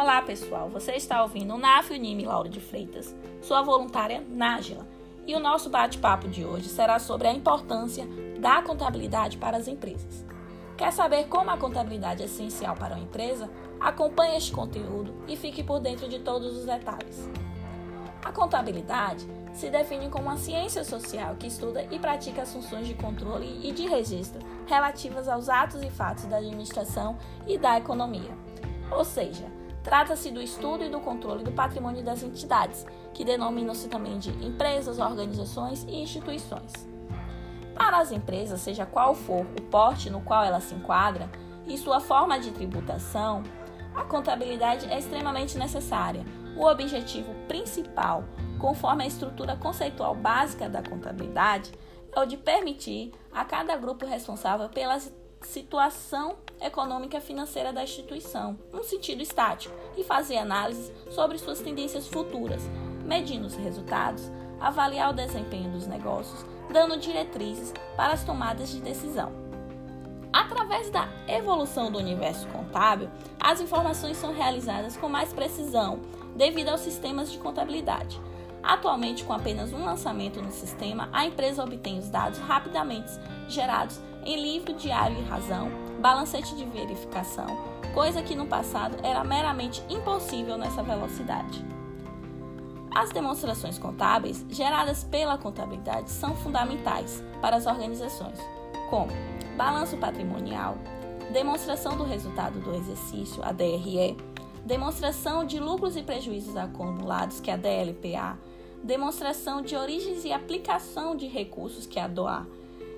Olá pessoal, você está ouvindo o NAF Unime Lauro de Freitas, sua voluntária Nájila, e o nosso bate-papo de hoje será sobre a importância da contabilidade para as empresas. Quer saber como a contabilidade é essencial para uma empresa? Acompanhe este conteúdo e fique por dentro de todos os detalhes. A contabilidade se define como uma ciência social que estuda e pratica as funções de controle e de registro relativas aos atos e fatos da administração e da economia. Ou seja, trata-se do estudo e do controle do patrimônio das entidades, que denominam-se também de empresas, organizações e instituições. Para as empresas, seja qual for o porte no qual ela se enquadra e sua forma de tributação, a contabilidade é extremamente necessária. O objetivo principal conforme a estrutura conceitual básica da contabilidade, é o de permitir a cada grupo responsável pela situação econômica financeira da instituição, num sentido estático, e fazer análise sobre suas tendências futuras, medindo os resultados, avaliar o desempenho dos negócios, dando diretrizes para as tomadas de decisão. Através da evolução do universo contábil, as informações são realizadas com mais precisão devido aos sistemas de contabilidade. Atualmente, com apenas um lançamento no sistema, a empresa obtém os dados rapidamente gerados em livro diário e razão, balancete de verificação, coisa que no passado era meramente impossível nessa velocidade. As demonstrações contábeis geradas pela contabilidade são fundamentais para as organizações, como balanço patrimonial, demonstração do resultado do exercício, a DRE, demonstração de lucros e prejuízos acumulados, que é a DLPA, demonstração de origens e aplicação de recursos, que é a DOA.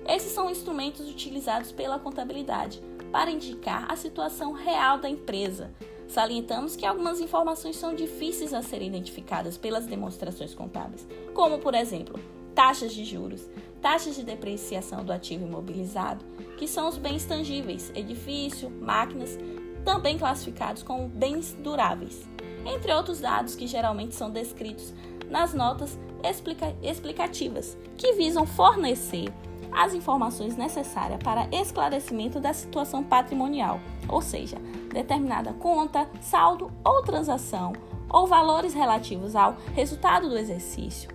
Esses são instrumentos utilizados pela contabilidade para indicar a situação real da empresa. Salientamos que algumas informações são difíceis a serem identificadas pelas demonstrações contábeis, como, por exemplo, taxas de juros, taxas de depreciação do ativo imobilizado, que são os bens tangíveis, edifício, máquinas, também classificados como bens duráveis, entre outros dados que geralmente são descritos nas notas explica explicativas, que visam fornecer as informações necessárias para esclarecimento da situação patrimonial, ou seja, determinada conta, saldo ou transação, ou valores relativos ao resultado do exercício,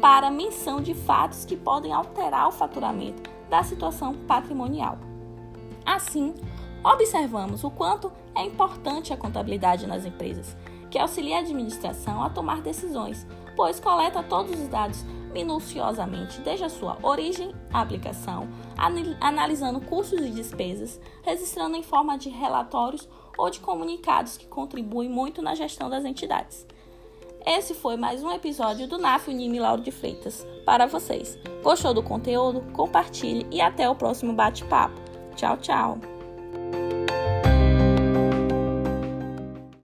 para menção de fatos que podem alterar o faturamento da situação patrimonial. Assim, observamos o quanto é importante a contabilidade nas empresas, que auxilia a administração a tomar decisões, pois coleta todos os dados minuciosamente, desde a sua origem à aplicação, analisando custos e despesas, registrando em forma de relatórios ou de comunicados que contribuem muito na gestão das entidades. Esse foi mais um episódio do NAF Unime Lauro de Freitas para vocês. Gostou do conteúdo? Compartilhe e até o próximo bate-papo. Tchau, tchau!